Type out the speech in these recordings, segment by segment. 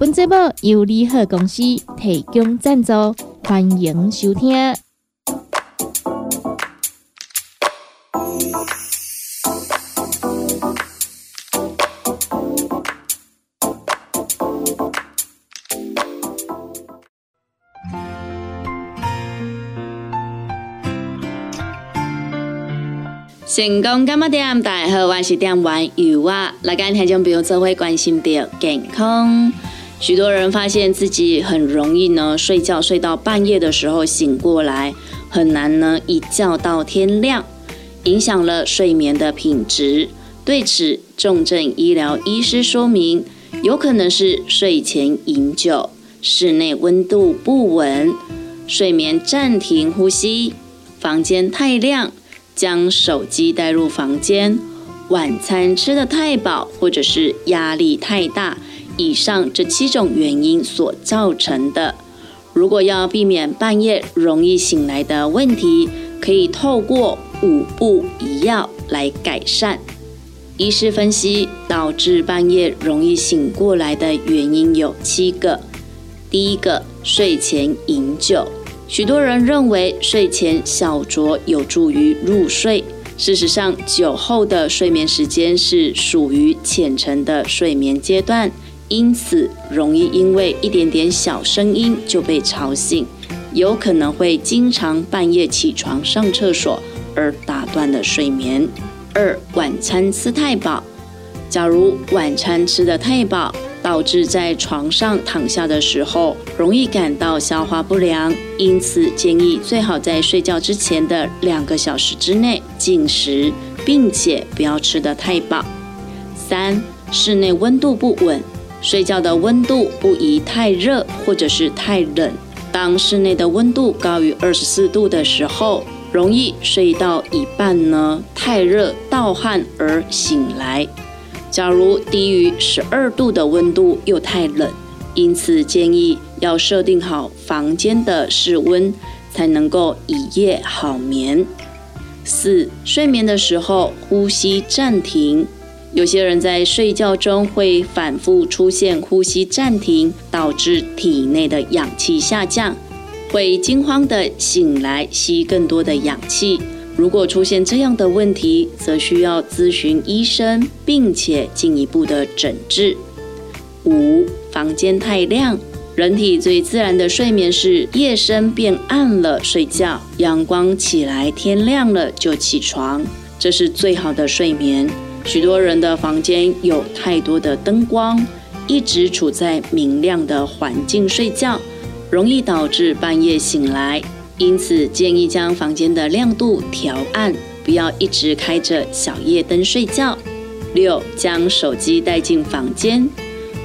本节目由利和公司提供赞助，欢迎收听。成功干嘛点？大家好，我是点玩油啊！来跟听众朋友做会关心的健康。许多人发现自己很容易呢，睡觉睡到半夜的时候醒过来，很难呢一觉到天亮，影响了睡眠的品质。对此，重症医疗医师说明，有可能是睡前饮酒、室内温度不稳、睡眠暂停呼吸、房间太亮、将手机带入房间、晚餐吃得太饱，或者是压力太大。以上这七种原因所造成的，如果要避免半夜容易醒来的问题，可以透过五步一要来改善。医师分析，导致半夜容易醒过来的原因有七个。第一个，睡前饮酒。许多人认为睡前小酌有助于入睡，事实上，酒后的睡眠时间是属于浅层的睡眠阶段。因此，容易因为一点点小声音就被吵醒，有可能会经常半夜起床上厕所而打断了睡眠。二、晚餐吃太饱。假如晚餐吃得太饱，导致在床上躺下的时候容易感到消化不良，因此建议最好在睡觉之前的两个小时之内进食，并且不要吃得太饱。三、室内温度不稳。睡觉的温度不宜太热或者是太冷。当室内的温度高于二十四度的时候，容易睡到一半呢太热盗汗而醒来。假如低于十二度的温度又太冷，因此建议要设定好房间的室温，才能够一夜好眠。四、睡眠的时候呼吸暂停。有些人在睡觉中会反复出现呼吸暂停，导致体内的氧气下降，会惊慌的醒来吸更多的氧气。如果出现这样的问题，则需要咨询医生，并且进一步的诊治。五、房间太亮，人体最自然的睡眠是夜深变暗了睡觉，阳光起来天亮了就起床，这是最好的睡眠。许多人的房间有太多的灯光，一直处在明亮的环境睡觉，容易导致半夜醒来。因此，建议将房间的亮度调暗，不要一直开着小夜灯睡觉。六，将手机带进房间。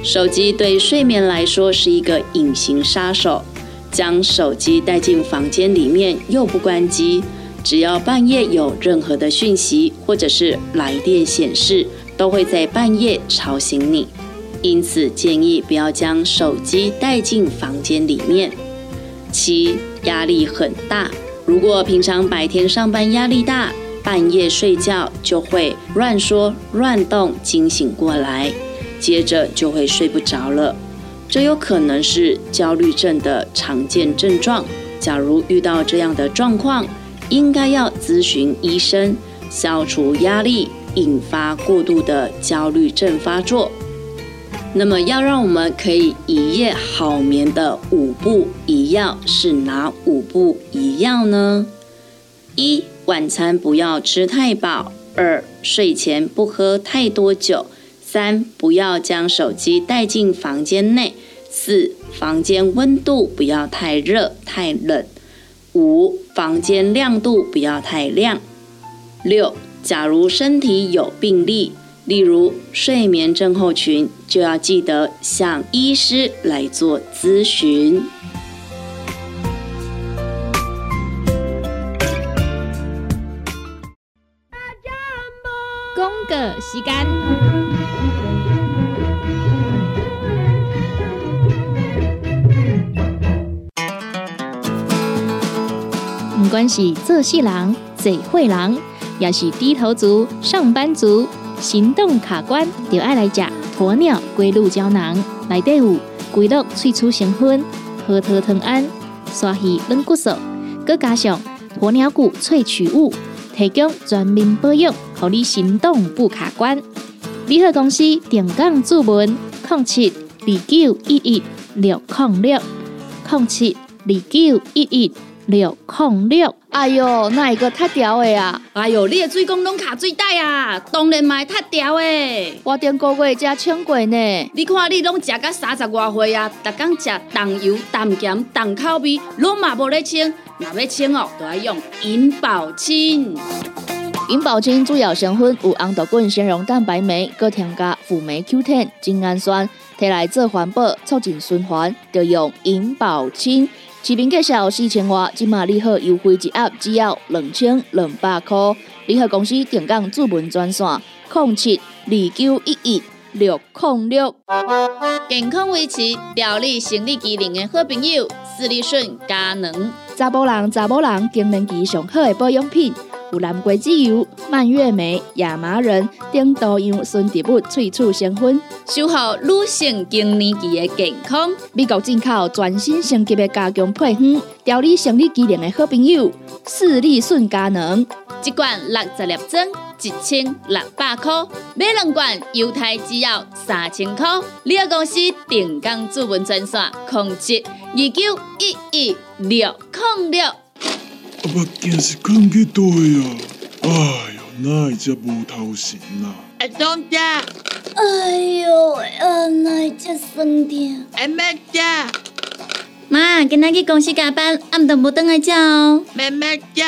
手机对睡眠来说是一个隐形杀手，将手机带进房间里面又不关机。只要半夜有任何的讯息或者是来电显示，都会在半夜吵醒你。因此建议不要将手机带进房间里面。七，压力很大。如果平常白天上班压力大，半夜睡觉就会乱说乱动，惊醒过来，接着就会睡不着了。这有可能是焦虑症的常见症状。假如遇到这样的状况，应该要咨询医生，消除压力引发过度的焦虑症发作。那么，要让我们可以一夜好眠的五步一要是哪五步一要呢？一、晚餐不要吃太饱；二、睡前不喝太多酒；三、不要将手机带进房间内；四、房间温度不要太热太冷。五、房间亮度不要太亮。六，假如身体有病例，例如睡眠症候群，就要记得向医师来做咨询。功个吸干。是做事人、嘴会人，也是低头族、上班族，行动卡关，就爱来吃鸵鸟龟鹿胶囊。内底有龟鹿萃取成分，核桃藤胺、刷鱼软骨素，佮加上鸵鸟骨萃取物，提供全面保养，让你行动不卡关。联合公司定岗注文：零七二九一一六零六零七二九一一。六控六，哎哟，那一个太屌的啊！哎哟，你的水工拢卡最大啊，当然卖太屌的。我顶个月才称过呢。你看你拢食到三十外岁啊，逐天食重油、重咸、重口味，拢嘛无咧称。若要称哦，都要用银保清。银保清主要成分有红豆根、纤溶蛋白酶，搁添加辅酶 Q10、精氨酸，摕来做环保、促进循环，就用银保清。市面介绍四千瓦，今马利好优惠一盒只要两千两百块。利好公司定岗主文专线：零七二九一一六零六。健康维持、调理生理机能的好朋友，斯利顺佳能。查甫人、查某人更年期上好的保养品。有蓝桂枝油、蔓越莓、亚麻仁等多样纯植物萃取成分，守护女性更年期的健康。美国进口全新升级的加强配方，调理生理机能的好朋友——视力顺佳能，一罐六十粒装，一千六百块；买两罐，犹太只要三千块。你个公司定岗主文专线：控制二九一一六零六。啊！目镜是放去倒啊！哎呦，哪会只无头神啊？哎，东家！哎呦，啊，哪会只酸痛？哎，妹姐！妈，今仔去公司加班，暗顿无等来叫哦。妹妹姐！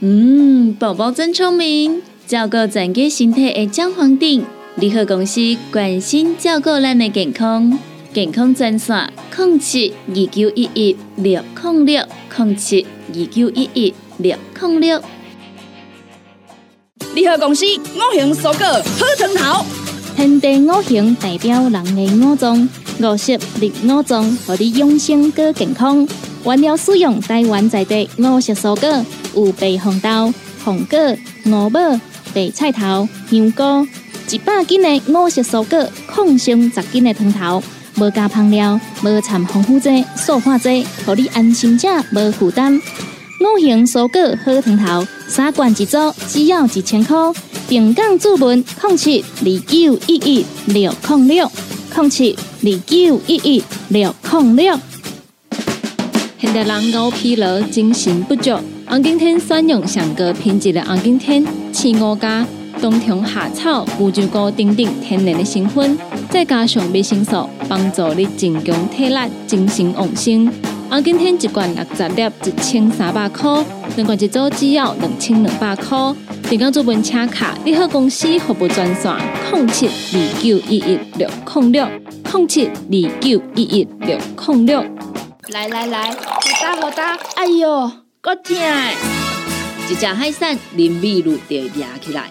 嗯，宝宝真聪明，照顾整个身体的姜黄顶。联合公司关心照顾咱的健康，健康专线：零七二九一一六零六零七。二九一一六零六，联合公司五行蔬果好汤头，天地五行代表人的五脏，五色绿五脏，让你养生更健康。原料使用台湾在地五色蔬果，有白红豆、红果、五宝、白菜头、香菇，一百斤的五色蔬果，抗性十斤的汤头，无加香料，无掺防腐剂、塑化剂，让你安心吃，无负担。五行蔬果好汤头，三罐一组，只要一千块。平港注文：控七二九一一六零六控七二九一一六零六。现代人熬疲劳、精神不足，红景天选用上个品质的红景天，青五加冬虫夏草、乌鸡菇等等天然的成分，再加上维生素，帮助你增强体力、精神旺盛。啊，今天一罐六十粒，一千三百块；两罐一组，只要两千两百块。订购做本车卡，你好公司服务专线：零七二九一一六零六零七二九一一六零六。来来来，好打好打！哎呦，够痛！一只海扇淋米露就压起来，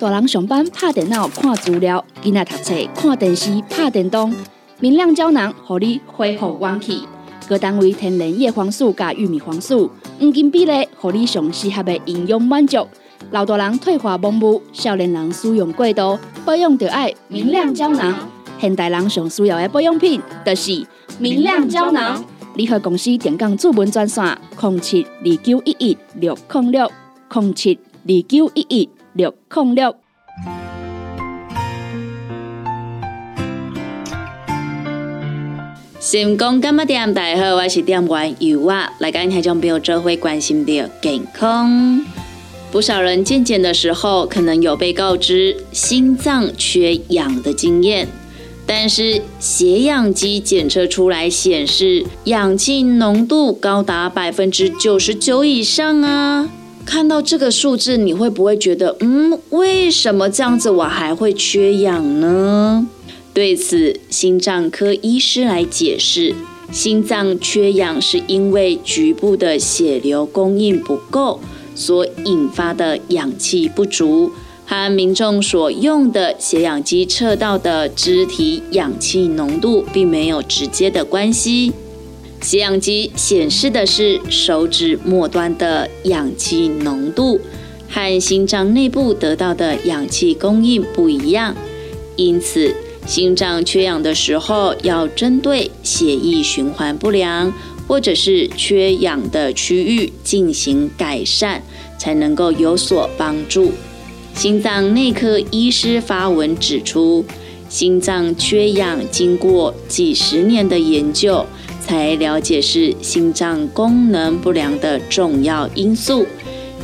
大人上班拍电脑看资料，囡仔读册看电视拍电动，明亮胶囊，互你恢复元气。各单位天然叶黄素加玉米黄素，黄金比例，互你上适合的营养满足。老大人退化盲目，少年人使用过度，保养就要明亮胶囊。现代人上需要的保养品，就是明亮胶囊。联合公司电讲主文专线：零七二九一一六零六零七二九一一六零六。成功干嘛店？大家好，我是店员尤啊。来跟听众朋友这会关心的健康。不少人健检的时候，可能有被告知心脏缺氧的经验。但是血氧机检测出来显示氧气浓度高达百分之九十九以上啊！看到这个数字，你会不会觉得，嗯，为什么这样子我还会缺氧呢？对此，心脏科医师来解释，心脏缺氧是因为局部的血流供应不够所引发的氧气不足。和民众所用的血氧机测到的肢体氧气浓度并没有直接的关系。血氧机显示的是手指末端的氧气浓度，和心脏内部得到的氧气供应不一样。因此，心脏缺氧的时候，要针对血液循环不良或者是缺氧的区域进行改善，才能够有所帮助。心脏内科医师发文指出，心脏缺氧经过几十年的研究，才了解是心脏功能不良的重要因素，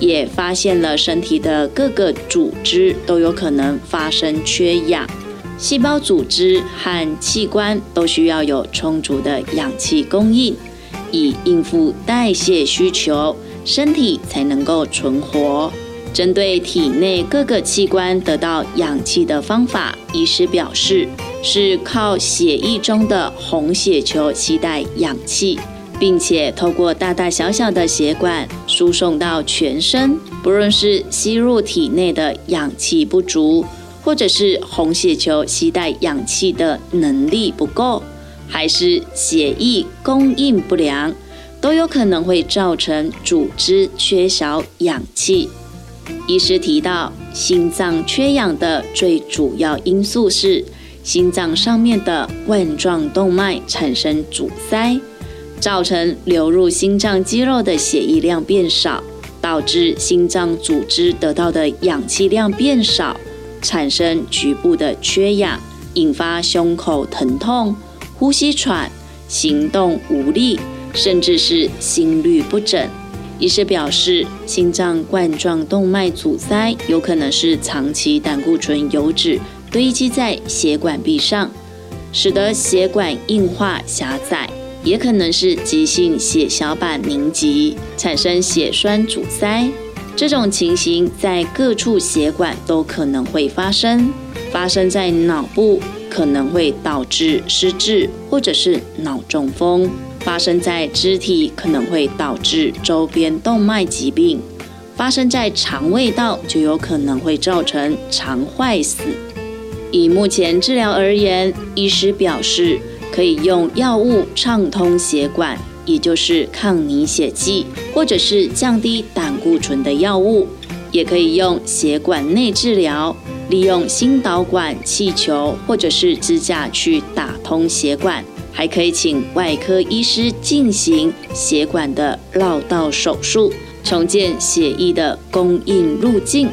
也发现了身体的各个组织都有可能发生缺氧，细胞组织和器官都需要有充足的氧气供应，以应付代谢需求，身体才能够存活。针对体内各个器官得到氧气的方法，医师表示是靠血液中的红血球携带氧气，并且透过大大小小的血管输送到全身。不论是吸入体内的氧气不足，或者是红血球携带氧气的能力不够，还是血液供应不良，都有可能会造成组织缺少氧气。医师提到，心脏缺氧的最主要因素是心脏上面的冠状动脉产生阻塞，造成流入心脏肌肉的血液量变少，导致心脏组织得到的氧气量变少，产生局部的缺氧，引发胸口疼痛、呼吸喘、行动无力，甚至是心律不整。医师表示，心脏冠状动脉阻塞有可能是长期胆固醇油脂堆积在血管壁上，使得血管硬化狭窄；也可能是急性血小板凝集，产生血栓阻塞。这种情形在各处血管都可能会发生，发生在脑部可能会导致失智或者是脑中风。发生在肢体可能会导致周边动脉疾病，发生在肠胃道就有可能会造成肠坏死。以目前治疗而言，医师表示可以用药物畅通血管，也就是抗凝血剂，或者是降低胆固醇的药物，也可以用血管内治疗，利用心导管、气球或者是支架去打通血管。还可以请外科医师进行血管的绕道手术，重建血液的供应路径。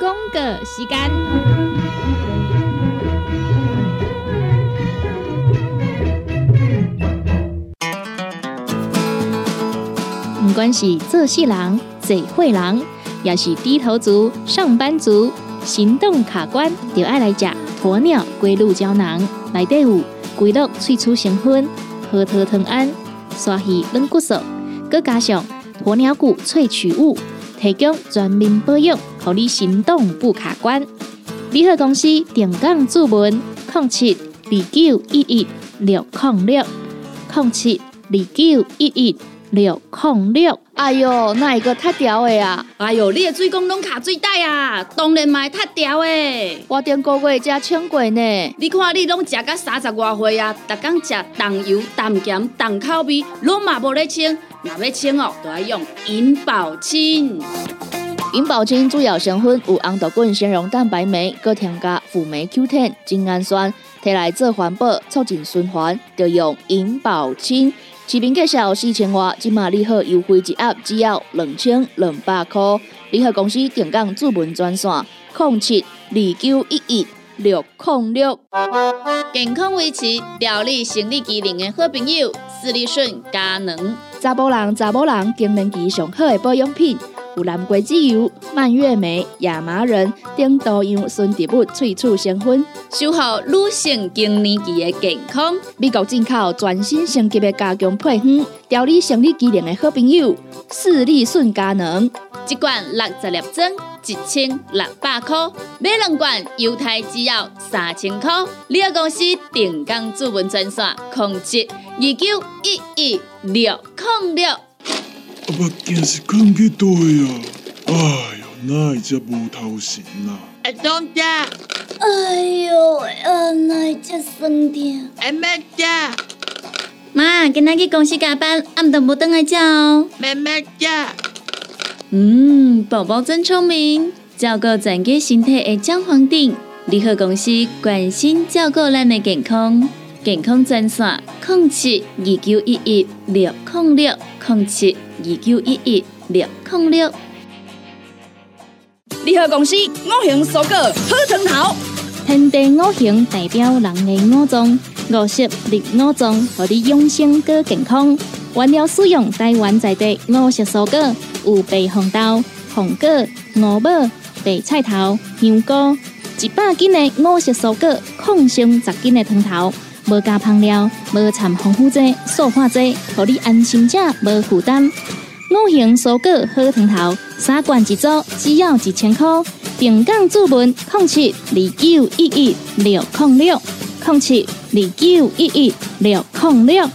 公个时间，不管是做事人、做会人。要是低头族、上班族、行动卡关，就爱来吃鸵鸟龟鹿胶囊。内底有龟鹿萃取成分，核桃藤胺、刷鱼软骨素，佮加上鸵鸟骨萃取物，提供全面保养，让你行动不卡关。联合公司定岗注文：零七二九一一六零六零七二九一一六零六。哎哟，那一个太屌的啊！哎哟，你的水工拢卡水袋啊，当然嘛太屌的。我顶个月才称过呢。你看你拢食到三十外岁啊，逐工食重油、重咸、重口味，拢嘛无咧称。若要称哦，都要用银保清。银保清主要成分有红豆根、纤溶蛋白酶，搁添加辅酶 Q10、精氨酸，摕来做环保、促进循环，就用银保清。视频介绍四千瓦，今马联合优惠一盒只要两千两百块。联合公司定岗主文专线：零七二九一一六零六。健康维持、调理生理机能的好朋友——斯利顺佳能。查甫人、查某人经年期上好的保养品。有蓝桂枝油、蔓越莓、亚麻仁等多样纯植物萃取成分，守护女性更年期的健康。美国进口全新升级的加强配方，调理生理机能的好朋友——视力顺佳能。一罐六十粒装，一千六百块；买两罐，犹太只要三千块。你个公司定岗主文专线：控制二九一一六零六。阿目镜是看去倒啊！哎呦，哪会遮无头神啊？阿东家，哎呦，啊，哪遮酸痛？阿妹家，妈，今仔去公司加班，暗顿无转来食哦。妹妹家，嗯，宝宝真聪明，照顾全家身体的姜黄定。联合公司关心照顾咱的健康，健康专线：零七二九一一六零六零七二九一一六零六。联合公司五行蔬果好藤头，天地五行代表人的五脏，五色绿五脏，互你养生更健康。原料使用台湾在地五色蔬果，有白红豆、红果、五宝、白菜头、香菇，一百斤的五色蔬果，抗性十斤的汤头，无加香料，无掺防腐剂、塑化剂，互你安心吃，无负担。五行蔬果好汤头，三罐一组，只要一千块。平港注文控七二九一一六零六控七二九一一六零六。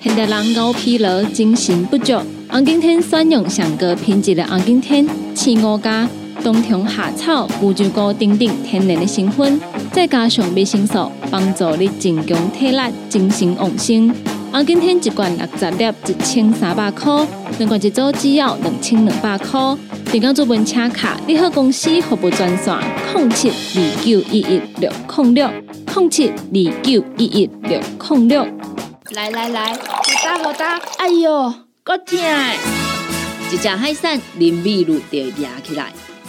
现代人熬疲劳、精神不足，红景天选用上个品质的红景天青五加冬虫夏草、乌鸡菇等等天然的成分，再加上维生素，帮助你增强体力、精神旺盛。红景天一罐六十粒，一千三百块；两罐一组，只要两千两百块。点讲做本车卡，你好公司服务专线：零七二九一一六零六零七二九一一六零六。来来来，好打好打，哎哟，够痛！一只海扇淋雨露就压起来，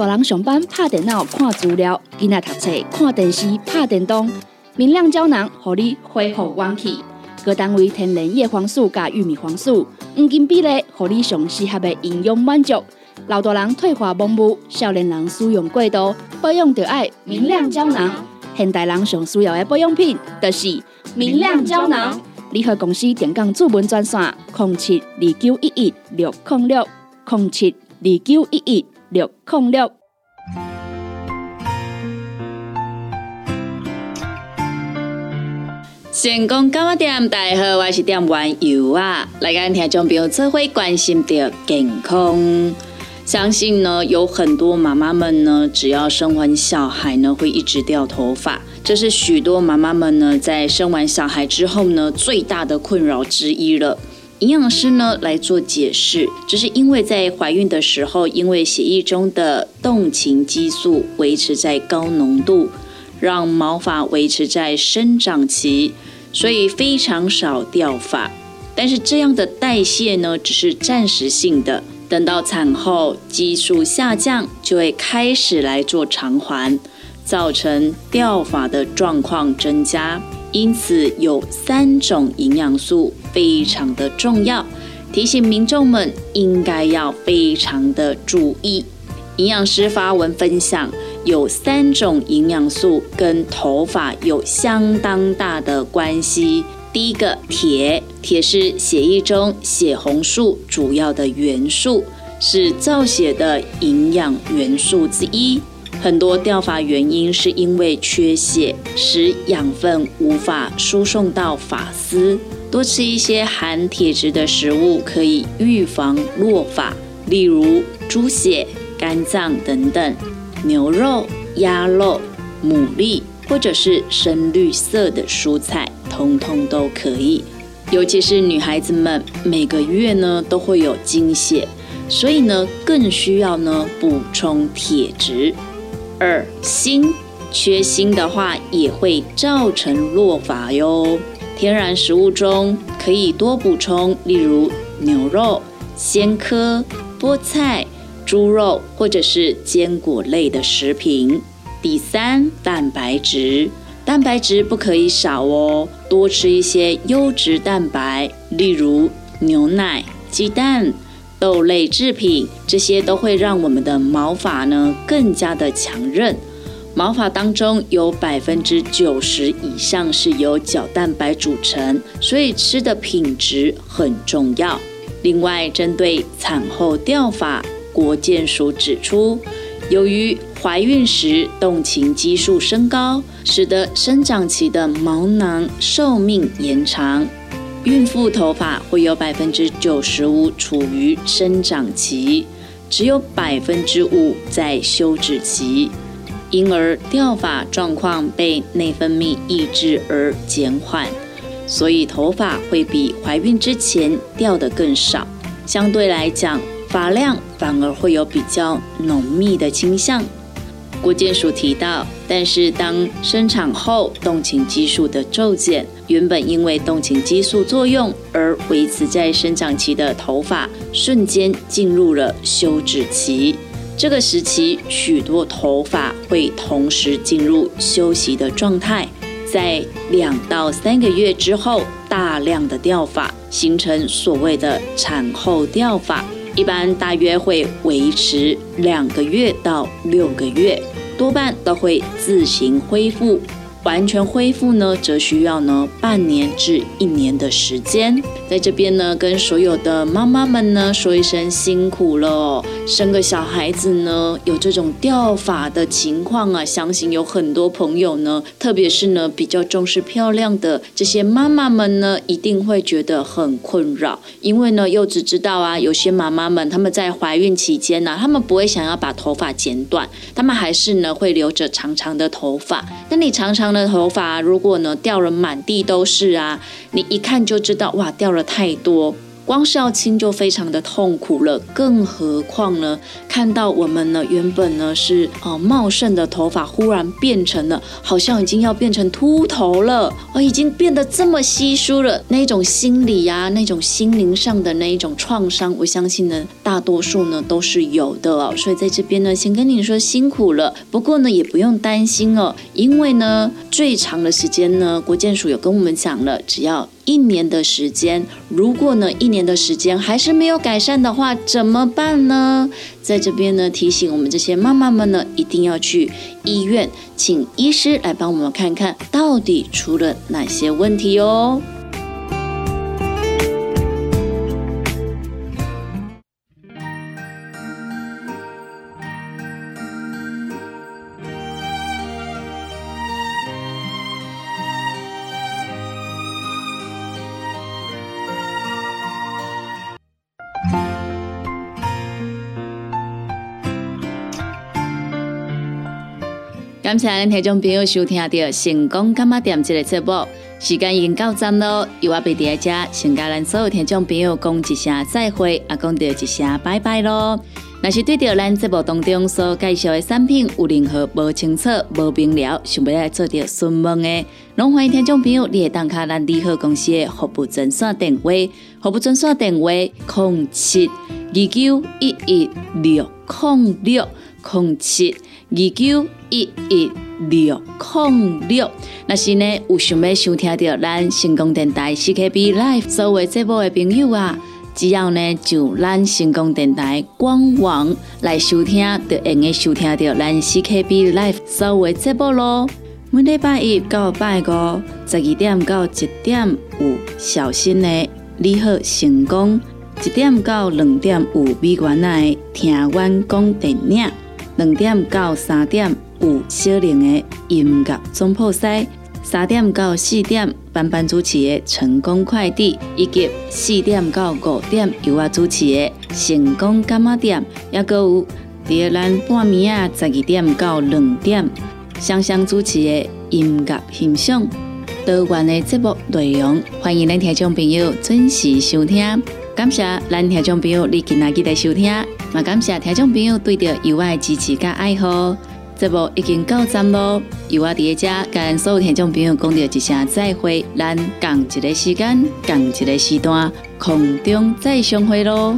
大人上班拍电脑看资料，囡仔读册看电视拍电动，明亮胶囊互你恢复元气。各单位天然叶黄素加玉米黄素，黄金比例，互你上适合的营养满足。老大人退化盲目，少年人使用过度，保养就爱明亮胶囊。现代人上需要的保养品，就是明亮胶囊。联合公司电讲主文专线：零七二九一一六零六零七二九一一六零六。成功干嘛店？大家好，我是店员游啊。来跟听众朋友做会关心的健康。相信呢，有很多妈妈们呢，只要生完小孩呢，会一直掉头发。这是许多妈妈们呢，在生完小孩之后呢，最大的困扰之一了。营养师呢来做解释，这是因为在怀孕的时候，因为血液中的动情激素维持在高浓度，让毛发维持在生长期，所以非常少掉发。但是这样的代谢呢，只是暂时性的，等到产后激素下降，就会开始来做偿还，造成掉发的状况增加。因此，有三种营养素非常的重要，提醒民众们应该要非常的注意。营养师发文分享，有三种营养素跟头发有相当大的关系。第一个，铁，铁是血液中血红素主要的元素，是造血的营养元素之一。很多掉发原因是因为缺血，使养分无法输送到发丝。多吃一些含铁质的食物，可以预防落发，例如猪血、肝脏等等，牛肉、鸭肉、牡蛎，或者是深绿色的蔬菜，通通都可以。尤其是女孩子们，每个月呢都会有经血，所以呢更需要呢补充铁质。二锌，缺锌的话也会造成落发哟。天然食物中可以多补充，例如牛肉、鲜科、菠菜、猪肉或者是坚果类的食品。第三，蛋白质，蛋白质不可以少哦，多吃一些优质蛋白，例如牛奶、鸡蛋。豆类制品，这些都会让我们的毛发呢更加的强韧。毛发当中有百分之九十以上是由角蛋白组成，所以吃的品质很重要。另外，针对产后掉发，国健署指出，由于怀孕时动情激素升高，使得生长期的毛囊寿命延长。孕妇头发会有百分之九十五处于生长期，只有百分之五在休止期，因而掉发状况被内分泌抑制而减缓，所以头发会比怀孕之前掉的更少。相对来讲，发量反而会有比较浓密的倾向。郭建署提到，但是当生产后动情激素的骤减，原本因为动情激素作用而维持在生长期的头发，瞬间进入了休止期。这个时期，许多头发会同时进入休息的状态，在两到三个月之后，大量的掉发，形成所谓的产后掉发。一般大约会维持两个月到六个月，多半都会自行恢复。完全恢复呢，则需要呢半年至一年的时间。在这边呢，跟所有的妈妈们呢说一声辛苦了。生个小孩子呢，有这种掉发的情况啊，相信有很多朋友呢，特别是呢比较重视漂亮的这些妈妈们呢，一定会觉得很困扰。因为呢，柚子知道啊，有些妈妈们她们在怀孕期间呢，她们不会想要把头发剪短，她们还是呢会留着长长的头发。那你常常的头发如果呢掉了满地都是啊，你一看就知道哇，掉了太多。光是要清就非常的痛苦了，更何况呢？看到我们呢原本呢是啊茂盛的头发，忽然变成了好像已经要变成秃头了，啊已经变得这么稀疏了，那种心理呀，那种心灵上的那一种创伤，我相信呢大多数呢都是有的哦。所以在这边呢，先跟你说辛苦了。不过呢也不用担心哦，因为呢最长的时间呢，国建署有跟我们讲了，只要。一年的时间，如果呢一年的时间还是没有改善的话，怎么办呢？在这边呢提醒我们这些妈妈们呢，一定要去医院，请医师来帮我们看看到底出了哪些问题哦。感谢听众朋友收听到成功干妈店这个节目，时间已经到站咯，由我贝在这，先甲咱所有听众朋友讲一声再会，也讲到一声拜拜咯。若是对着咱节目当中所介绍的产品有任何无清楚、无明了，想要来做着询问的，拢欢迎听众朋友你会打卡咱利好公司的服务专线电话，服务专线电话：零七二九一一六零六零七二九。一一六零六，那是呢，有想要收听到咱成功电台 CKB Live 所有节目的朋友啊，只要呢就咱成功电台官网来收听，就用个收听到咱 CKB Live 所有节目咯。每礼拜一到拜五十二点到一点有小新的你好成功，一点到两点有美元的听阮讲电影，两点到三点。有小玲的音乐总铺塞，三点到四点班班主持的成功快递，以及四点到五点由我主持的成功干妈店，也个有第二咱半暝啊十二点到两点香香主持的音乐欣赏，多元的节目内容，欢迎咱听众朋友准时收听。感谢咱听众朋友你今仔日的收听，也感谢听众朋友对着有爱支持甲爱好。节目已经到站咯，由我伫遮跟所有听众朋友讲着一声再会，咱共一个时间，共一个时段，空中再相会咯。